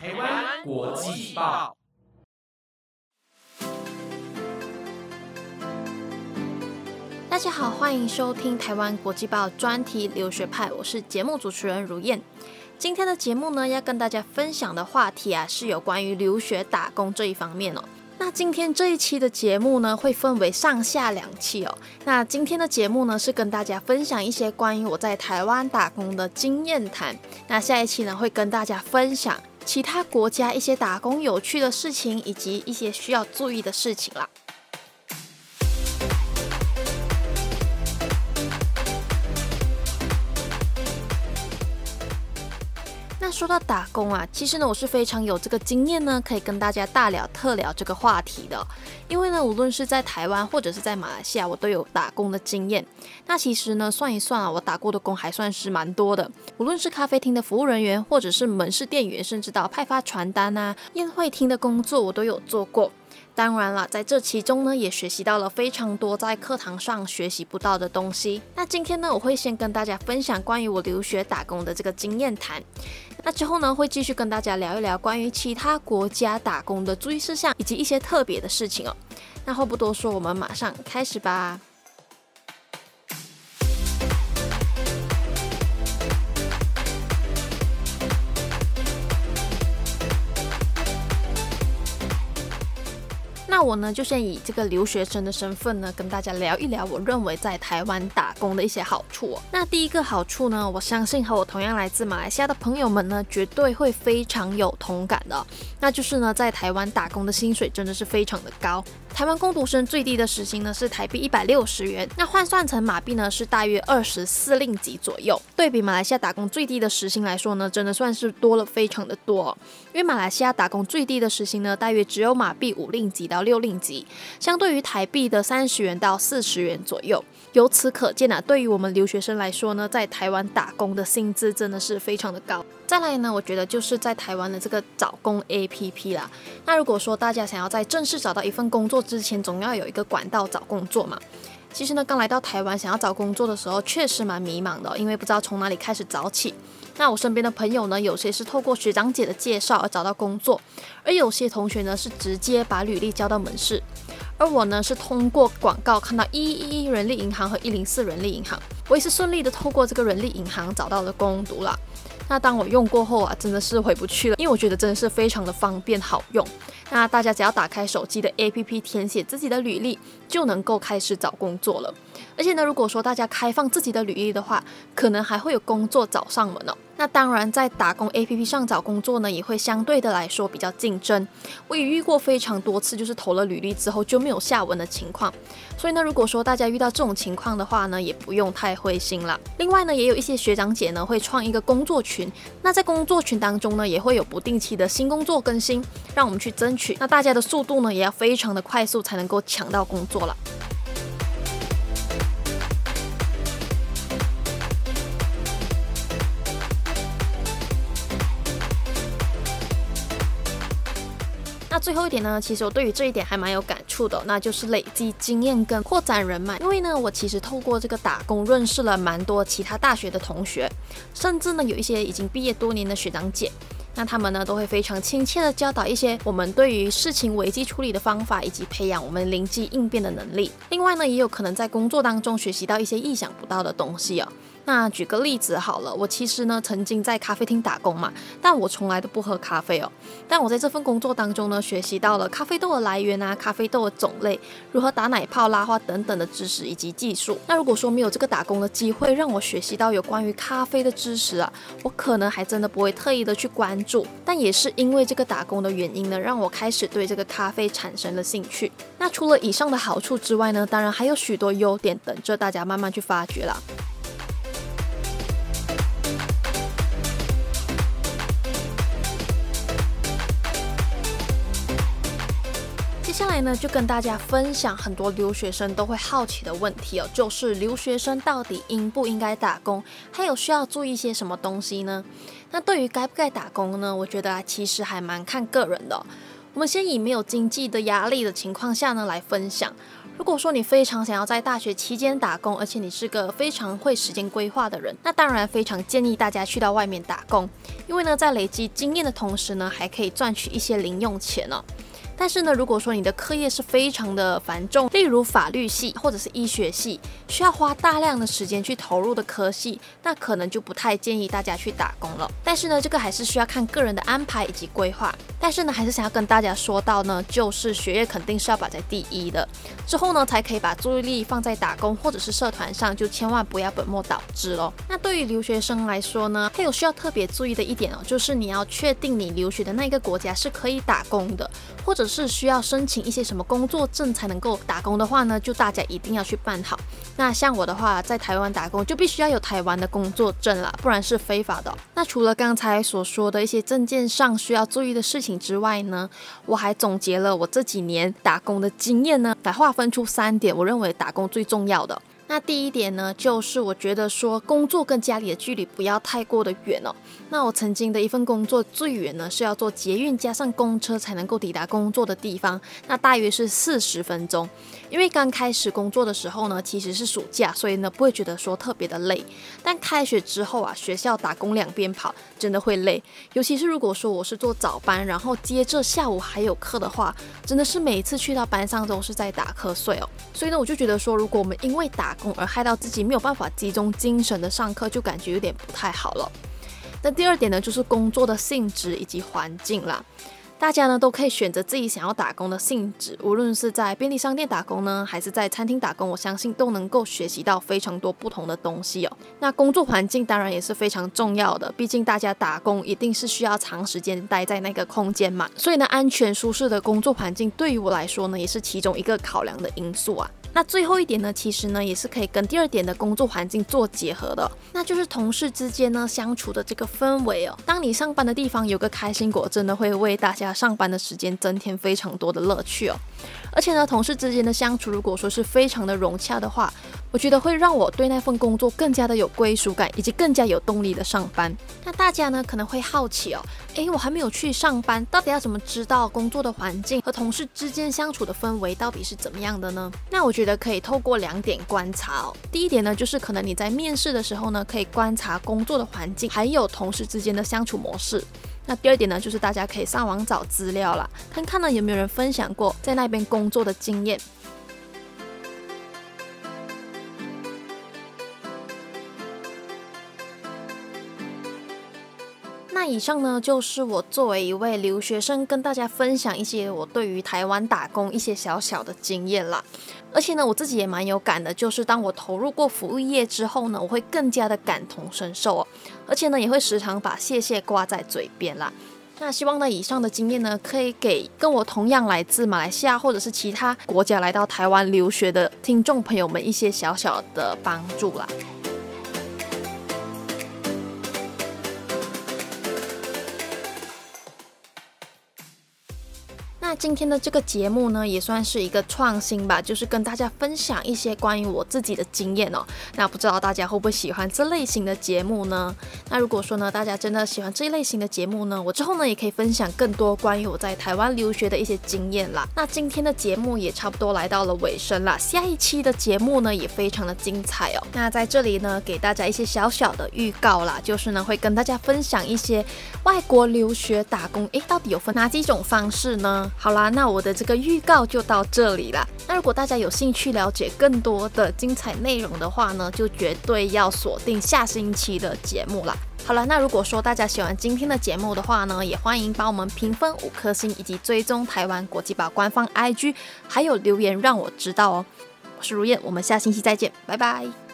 台湾国际报大家好，欢迎收听台湾国际报专题留学派，我是节目主持人如燕。今天的节目呢，要跟大家分享的话题啊，是有关于留学打工这一方面哦。那今天这一期的节目呢，会分为上下两期哦。那今天的节目呢，是跟大家分享一些关于我在台湾打工的经验谈。那下一期呢，会跟大家分享其他国家一些打工有趣的事情，以及一些需要注意的事情啦。那说到打工啊，其实呢，我是非常有这个经验呢，可以跟大家大聊特聊这个话题的。因为呢，无论是在台湾或者是在马来西亚，我都有打工的经验。那其实呢，算一算啊，我打过的工还算是蛮多的。无论是咖啡厅的服务人员，或者是门市店员，甚至到派发传单啊、宴会厅的工作，我都有做过。当然了，在这其中呢，也学习到了非常多在课堂上学习不到的东西。那今天呢，我会先跟大家分享关于我留学打工的这个经验谈。那之后呢，会继续跟大家聊一聊关于其他国家打工的注意事项以及一些特别的事情哦。那话不多说，我们马上开始吧。那我呢，就先以这个留学生的身份呢，跟大家聊一聊我认为在台湾打工的一些好处。那第一个好处呢，我相信和我同样来自马来西亚的朋友们呢，绝对会非常有同感的，那就是呢，在台湾打工的薪水真的是非常的高。台湾工读生最低的时薪呢是台币一百六十元，那换算成马币呢是大约二十四令吉左右。对比马来西亚打工最低的时薪来说呢，真的算是多了非常的多。因为马来西亚打工最低的时薪呢，大约只有马币五令吉到六令吉，相对于台币的三十元到四十元左右。由此可见啊，对于我们留学生来说呢，在台湾打工的薪资真的是非常的高。再来呢，我觉得就是在台湾的这个找工 APP 啦。那如果说大家想要在正式找到一份工作之前，总要有一个管道找工作嘛。其实呢，刚来到台湾想要找工作的时候，确实蛮迷茫的，因为不知道从哪里开始找起。那我身边的朋友呢，有些是透过学长姐的介绍而找到工作，而有些同学呢是直接把履历交到门市，而我呢是通过广告看到一一一人力银行和一零四人力银行，我也是顺利的透过这个人力银行找到了工读啦。那当我用过后啊，真的是回不去了，因为我觉得真的是非常的方便好用。那大家只要打开手机的 APP，填写自己的履历，就能够开始找工作了。而且呢，如果说大家开放自己的履历的话，可能还会有工作找上门哦。那当然，在打工 APP 上找工作呢，也会相对的来说比较竞争。我也遇过非常多次，就是投了履历之后就没有下文的情况。所以呢，如果说大家遇到这种情况的话呢，也不用太灰心了。另外呢，也有一些学长姐呢会创一个工作群，那在工作群当中呢，也会有不定期的新工作更新，让我们去争取。那大家的速度呢，也要非常的快速，才能够抢到工作了。那最后一点呢，其实我对于这一点还蛮有感触的，那就是累积经验跟扩展人脉。因为呢，我其实透过这个打工认识了蛮多其他大学的同学，甚至呢有一些已经毕业多年的学长姐。那他们呢都会非常亲切的教导一些我们对于事情危机处理的方法，以及培养我们灵机应变的能力。另外呢，也有可能在工作当中学习到一些意想不到的东西哦。那举个例子好了，我其实呢曾经在咖啡厅打工嘛，但我从来都不喝咖啡哦。但我在这份工作当中呢，学习到了咖啡豆的来源啊，咖啡豆的种类，如何打奶泡、拉花等等的知识以及技术。那如果说没有这个打工的机会，让我学习到有关于咖啡的知识啊，我可能还真的不会特意的去关注。但也是因为这个打工的原因呢，让我开始对这个咖啡产生了兴趣。那除了以上的好处之外呢，当然还有许多优点等着大家慢慢去发掘啦。来呢，就跟大家分享很多留学生都会好奇的问题哦，就是留学生到底应不应该打工，还有需要注意些什么东西呢？那对于该不该打工呢？我觉得啊，其实还蛮看个人的。我们先以没有经济的压力的情况下呢来分享。如果说你非常想要在大学期间打工，而且你是个非常会时间规划的人，那当然非常建议大家去到外面打工，因为呢，在累积经验的同时呢，还可以赚取一些零用钱哦。但是呢，如果说你的课业是非常的繁重，例如法律系或者是医学系，需要花大量的时间去投入的科系，那可能就不太建议大家去打工了。但是呢，这个还是需要看个人的安排以及规划。但是呢，还是想要跟大家说到呢，就是学业肯定是要摆在第一的，之后呢，才可以把注意力放在打工或者是社团上，就千万不要本末倒置喽。那对于留学生来说呢，还有需要特别注意的一点哦，就是你要确定你留学的那个国家是可以打工的，或者是需要申请一些什么工作证才能够打工的话呢，就大家一定要去办好。那像我的话，在台湾打工就必须要有台湾的工作证了，不然是非法的。那除了刚才所说的一些证件上需要注意的事情之外呢，我还总结了我这几年打工的经验呢，来划分出三点，我认为打工最重要的。那第一点呢，就是我觉得说工作跟家里的距离不要太过的远哦。那我曾经的一份工作最远呢是要坐捷运加上公车才能够抵达工作的地方，那大约是四十分钟。因为刚开始工作的时候呢，其实是暑假，所以呢不会觉得说特别的累。但开学之后啊，学校打工两边跑，真的会累。尤其是如果说我是做早班，然后接着下午还有课的话，真的是每次去到班上都是在打瞌睡哦。所以呢，我就觉得说，如果我们因为打工而害到自己没有办法集中精神的上课，就感觉有点不太好了。那第二点呢，就是工作的性质以及环境啦。大家呢都可以选择自己想要打工的性质，无论是在便利商店打工呢，还是在餐厅打工，我相信都能够学习到非常多不同的东西哦。那工作环境当然也是非常重要的，毕竟大家打工一定是需要长时间待在那个空间嘛，所以呢，安全舒适的工作环境对于我来说呢，也是其中一个考量的因素啊。那最后一点呢，其实呢也是可以跟第二点的工作环境做结合的，那就是同事之间呢相处的这个氛围哦。当你上班的地方有个开心果，真的会为大家上班的时间增添非常多的乐趣哦。而且呢，同事之间的相处如果说是非常的融洽的话，我觉得会让我对那份工作更加的有归属感，以及更加有动力的上班。那大家呢可能会好奇哦，诶，我还没有去上班，到底要怎么知道工作的环境和同事之间相处的氛围到底是怎么样的呢？那我觉得可以透过两点观察哦。第一点呢，就是可能你在面试的时候呢，可以观察工作的环境，还有同事之间的相处模式。那第二点呢，就是大家可以上网找资料啦，看看呢有没有人分享过在那边工作的经验。那以上呢，就是我作为一位留学生，跟大家分享一些我对于台湾打工一些小小的经验啦。而且呢，我自己也蛮有感的，就是当我投入过服务业之后呢，我会更加的感同身受哦。而且呢，也会时常把谢谢挂在嘴边啦。那希望呢，以上的经验呢，可以给跟我同样来自马来西亚或者是其他国家来到台湾留学的听众朋友们一些小小的帮助啦。那今天的这个节目呢，也算是一个创新吧，就是跟大家分享一些关于我自己的经验哦。那不知道大家会不会喜欢这类型的节目呢？那如果说呢，大家真的喜欢这一类型的节目呢，我之后呢也可以分享更多关于我在台湾留学的一些经验啦。那今天的节目也差不多来到了尾声啦，下一期的节目呢也非常的精彩哦。那在这里呢，给大家一些小小的预告啦，就是呢会跟大家分享一些外国留学打工，诶，到底有分哪几种方式呢？好啦，那我的这个预告就到这里啦。那如果大家有兴趣了解更多的精彩内容的话呢，就绝对要锁定下星期的节目啦。好了，那如果说大家喜欢今天的节目的话呢，也欢迎帮我们评分五颗星，以及追踪台湾国际版官方 IG，还有留言让我知道哦。我是如燕，我们下星期再见，拜拜。